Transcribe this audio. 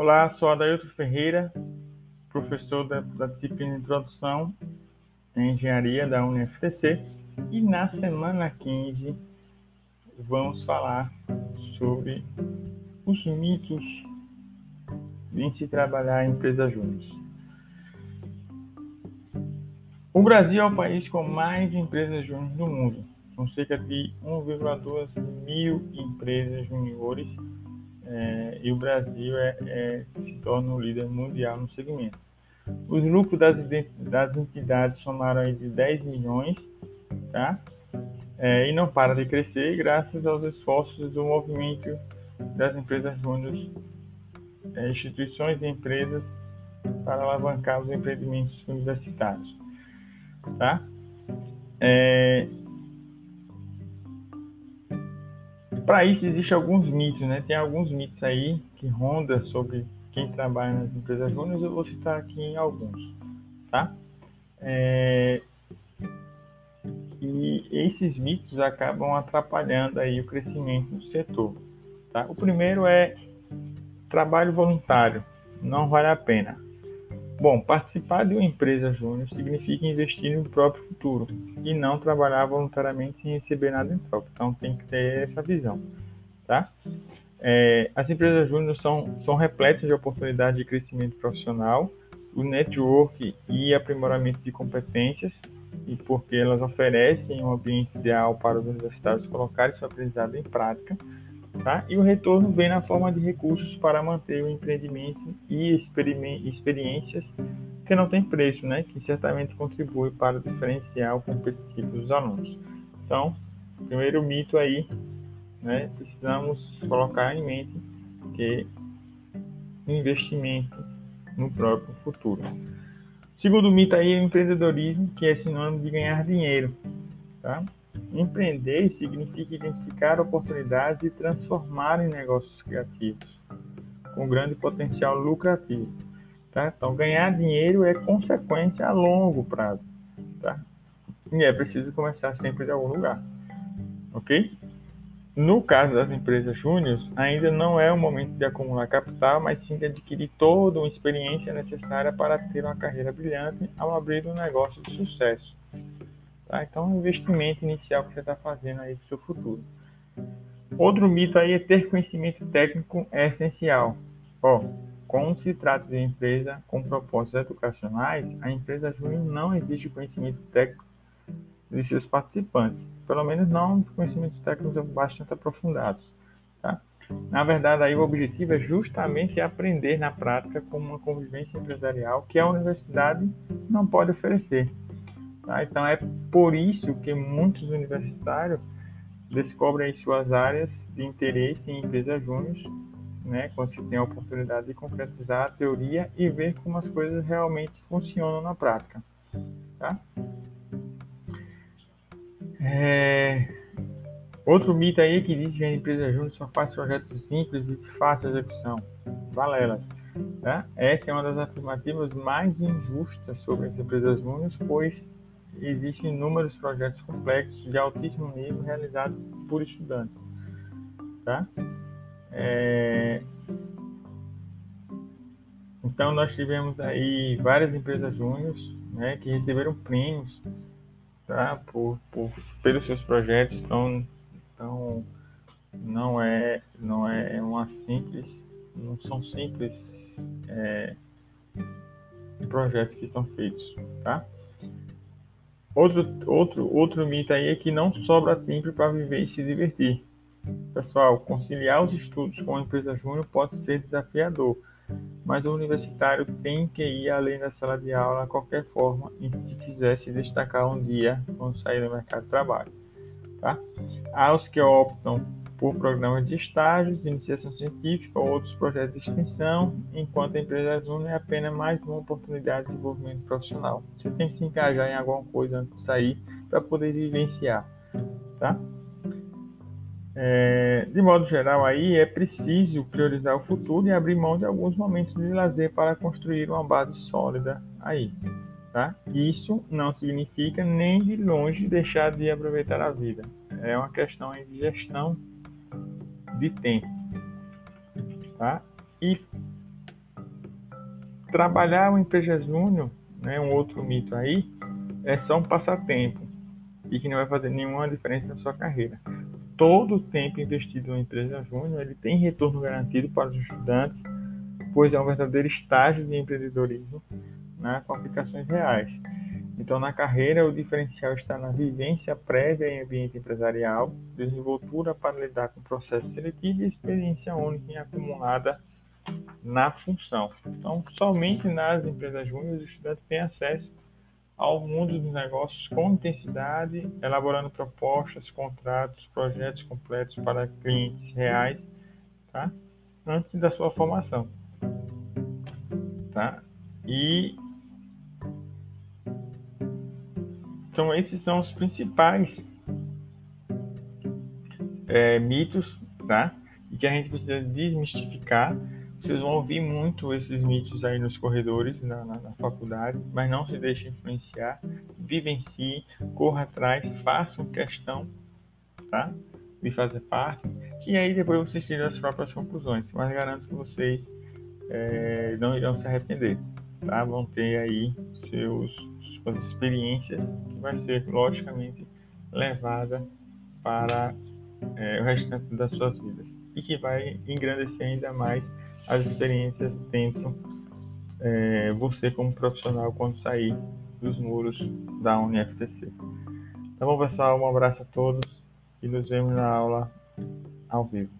Olá, sou Adailton Ferreira, professor da, da disciplina Introdução em Engenharia da UniFTC e na semana 15 vamos falar sobre os mitos em se trabalhar em empresas júnior. O Brasil é o país com mais empresas júnior do mundo. São cerca de 1,2 mil empresas juniores é, e o Brasil é, é, se torna o líder mundial no segmento. Os lucros das, das entidades somaram aí de 10 milhões, tá? É, e não para de crescer graças aos esforços do movimento das empresas júniores, é, instituições e empresas para alavancar os empreendimentos universitários, tá? É, Para isso existem alguns mitos, né? Tem alguns mitos aí que rondam sobre quem trabalha nas empresas júnior, eu vou citar aqui alguns, tá? É... E esses mitos acabam atrapalhando aí o crescimento do setor, tá? O primeiro é trabalho voluntário, não vale a pena. Bom, participar de uma empresa júnior significa investir no próprio futuro e não trabalhar voluntariamente sem receber nada em troca. Então tem que ter essa visão, tá? É, as empresas júnior são, são repletas de oportunidades de crescimento profissional, o network e aprimoramento de competências, e porque elas oferecem um ambiente ideal para os universitários colocarem seu aprendizado em prática Tá? E o retorno vem na forma de recursos para manter o empreendimento e experiências que não tem preço, né? que certamente contribui para o diferencial competitivo dos alunos. Então, primeiro mito aí, né? precisamos colocar em mente que investimento no próprio futuro. Segundo mito aí é o empreendedorismo, que é sinônimo de ganhar dinheiro. Tá? Empreender significa identificar oportunidades e transformar em negócios criativos, com grande potencial lucrativo. Tá? Então, ganhar dinheiro é consequência a longo prazo. Tá? E é preciso começar sempre de algum lugar. Ok? No caso das empresas júniores, ainda não é o momento de acumular capital, mas sim de adquirir toda uma experiência necessária para ter uma carreira brilhante ao abrir um negócio de sucesso. Tá? Então, é um investimento inicial que você está fazendo aí para o seu futuro. Outro mito aí é ter conhecimento técnico é essencial. Ó, como se trata de empresa com propósitos educacionais, a empresa júnior não exige conhecimento técnico de seus participantes, pelo menos não conhecimentos técnicos bastante aprofundados. Tá? Na verdade, aí o objetivo é justamente aprender na prática como uma convivência empresarial que a universidade não pode oferecer. Tá? Então é por isso que muitos universitários descobrem suas áreas de interesse em empresas júnior, né, quando se tem a oportunidade de concretizar a teoria e ver como as coisas realmente funcionam na prática. Tá? É... Outro mito aí que diz que a empresa júnior só faz projetos simples e de fácil execução. Valelas. Tá? Essa é uma das afirmativas mais injustas sobre as empresas júnior, pois existem inúmeros projetos complexos de altíssimo nível realizados por estudantes. Tá? É... Então, nós tivemos aí várias empresas júniores né, que receberam prêmios tá, por, por, pelos seus projetos. Então, então, não é, não é uma simples, não são simples é, projetos que são feitos. Tá? Outro, outro, outro mito aí é que não sobra tempo para viver e se divertir. Pessoal, conciliar os estudos com a empresa júnior pode ser desafiador, mas o universitário tem que ir além da sala de aula de qualquer forma e se quiser se destacar um dia quando sair do mercado de trabalho. Tá? Há os que optam por programas de estágios, de iniciação científica ou outros projetos de extensão, enquanto a empresa Júnior é apenas mais uma oportunidade de desenvolvimento profissional. Você tem que se encajar em alguma coisa antes de sair para poder vivenciar, tá? É, de modo geral, aí é preciso priorizar o futuro e abrir mão de alguns momentos de lazer para construir uma base sólida aí, tá? Isso não significa nem de longe deixar de aproveitar a vida. É uma questão de gestão de tempo. Tá? E trabalhar uma empresa júnior, né, um outro mito aí, é só um passatempo e que não vai fazer nenhuma diferença na sua carreira. Todo o tempo investido em empresa júnior, ele tem retorno garantido para os estudantes, pois é um verdadeiro estágio de empreendedorismo né, com aplicações reais. Então, na carreira, o diferencial está na vivência prévia em ambiente empresarial, desenvoltura para lidar com processo seletivo e experiência única acumulada na função. Então, somente nas empresas júnior, o estudante tem acesso ao mundo dos negócios com intensidade, elaborando propostas, contratos, projetos completos para clientes reais, tá? Antes da sua formação, tá? E então esses são os principais é, mitos, tá? E que a gente precisa desmistificar vocês vão ouvir muito esses mitos aí nos corredores, na, na, na faculdade, mas não se deixe influenciar, vivencie, corra atrás, façam questão, tá? De fazer parte, e aí depois vocês tiram as próprias conclusões, mas garanto que vocês é, não irão se arrepender, tá? Vão ter aí seus, suas experiências, que vai ser, logicamente, levada para é, o restante das suas vidas e que vai engrandecer ainda mais as experiências dentro é, você como profissional quando sair dos muros da UniFTC. Tá bom, pessoal? Um abraço a todos e nos vemos na aula ao vivo.